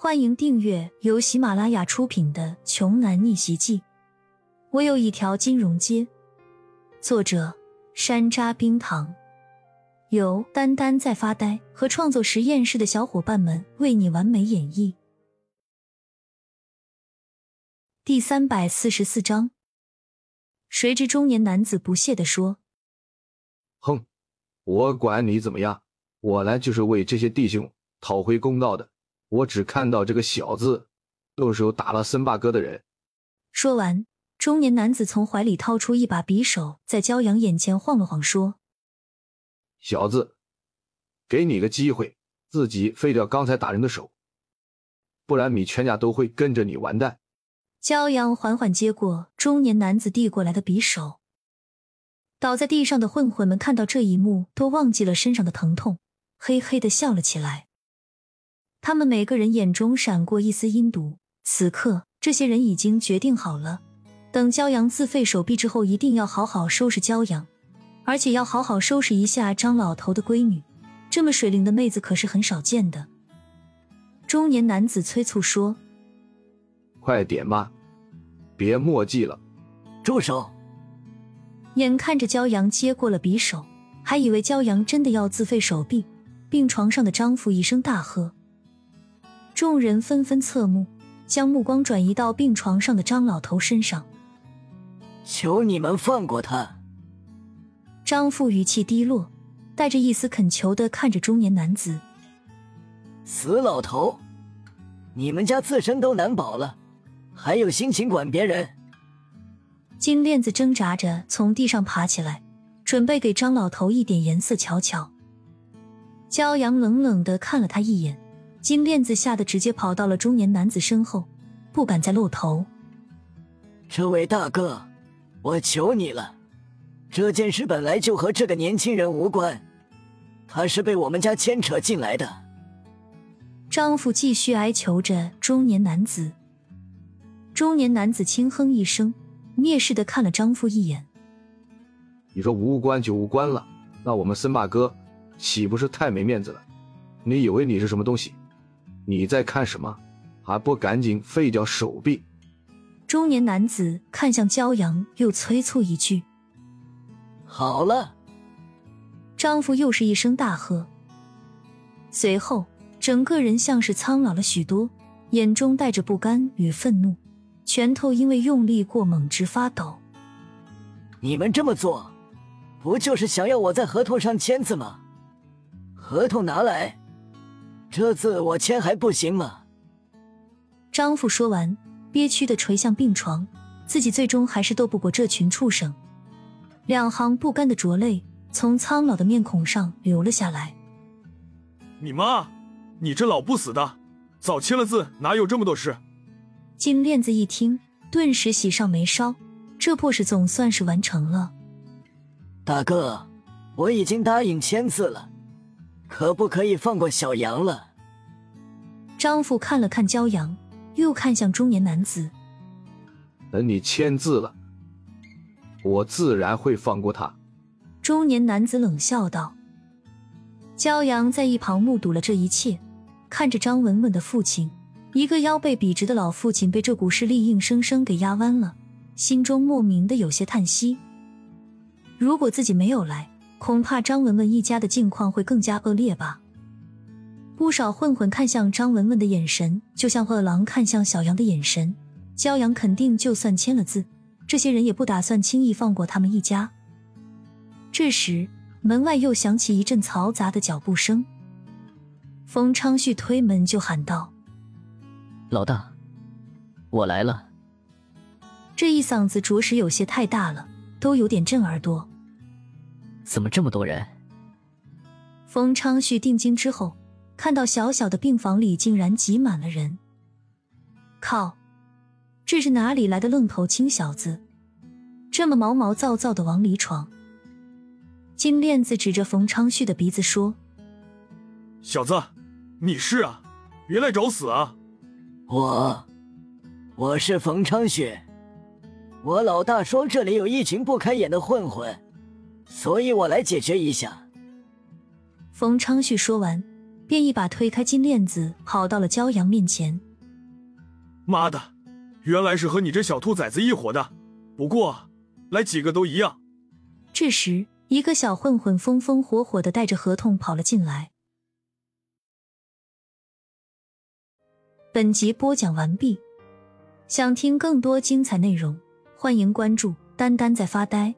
欢迎订阅由喜马拉雅出品的《穷男逆袭记》。我有一条金融街。作者：山楂冰糖，由丹丹在发呆和创作实验室的小伙伴们为你完美演绎。第三百四十四章。谁知中年男子不屑地说：“哼，我管你怎么样，我来就是为这些弟兄讨回公道的。”我只看到这个小子动手打了森霸哥的人。说完，中年男子从怀里掏出一把匕首，在骄阳眼前晃了晃，说：“小子，给你个机会，自己废掉刚才打人的手，不然你全家都会跟着你完蛋。”骄阳缓缓接过中年男子递过来的匕首，倒在地上的混混们看到这一幕，都忘记了身上的疼痛，嘿嘿的笑了起来。他们每个人眼中闪过一丝阴毒。此刻，这些人已经决定好了，等骄阳自废手臂之后，一定要好好收拾骄阳，而且要好好收拾一下张老头的闺女。这么水灵的妹子可是很少见的。中年男子催促说：“快点吧，别墨迹了。”住手！眼看着骄阳接过了匕首，还以为骄阳真的要自废手臂，病床上的张父一声大喝。众人纷纷侧目，将目光转移到病床上的张老头身上。求你们放过他！张父语气低落，带着一丝恳求的看着中年男子。死老头，你们家自身都难保了，还有心情管别人？金链子挣扎着从地上爬起来，准备给张老头一点颜色瞧瞧。骄阳冷冷的看了他一眼。金链子吓得直接跑到了中年男子身后，不敢再露头。这位大哥，我求你了，这件事本来就和这个年轻人无关，他是被我们家牵扯进来的。张父继续哀求着中年男子。中年男子轻哼一声，蔑视的看了张父一眼：“你说无关就无关了，那我们森霸哥岂不是太没面子了？你以为你是什么东西？”你在看什么？还不赶紧废掉手臂！中年男子看向骄阳，又催促一句：“好了。”丈夫又是一声大喝，随后整个人像是苍老了许多，眼中带着不甘与愤怒，拳头因为用力过猛直发抖。你们这么做，不就是想要我在合同上签字吗？合同拿来。这次我签还不行吗？张父说完，憋屈的垂向病床，自己最终还是斗不过这群畜生。两行不甘的浊泪从苍老的面孔上流了下来。你妈！你这老不死的，早签了字，哪有这么多事？金链子一听，顿时喜上眉梢，这破事总算是完成了。大哥，我已经答应签字了。可不可以放过小杨了？张父看了看骄阳，又看向中年男子。等你签字了，我自然会放过他。中年男子冷笑道。骄阳在一旁目睹了这一切，看着张文文的父亲，一个腰背笔直的老父亲被这股势力硬生生给压弯了，心中莫名的有些叹息。如果自己没有来。恐怕张文文一家的境况会更加恶劣吧。不少混混看向张文文的眼神，就像饿狼看向小羊的眼神。骄阳肯定，就算签了字，这些人也不打算轻易放过他们一家。这时，门外又响起一阵嘈杂的脚步声。冯昌旭推门就喊道：“老大，我来了。”这一嗓子着实有些太大了，都有点震耳朵。怎么这么多人？冯昌旭定睛之后，看到小小的病房里竟然挤满了人。靠，这是哪里来的愣头青小子，这么毛毛躁躁的往里闯？金链子指着冯昌旭的鼻子说：“小子，你是啊，别来找死啊！”我，我是冯昌旭。我老大说这里有一群不开眼的混混。所以我来解决一下。冯昌旭说完，便一把推开金链子，跑到了骄阳面前。妈的，原来是和你这小兔崽子一伙的。不过，来几个都一样。这时，一个小混混风风火火的带着合同跑了进来。本集播讲完毕，想听更多精彩内容，欢迎关注“丹丹在发呆”。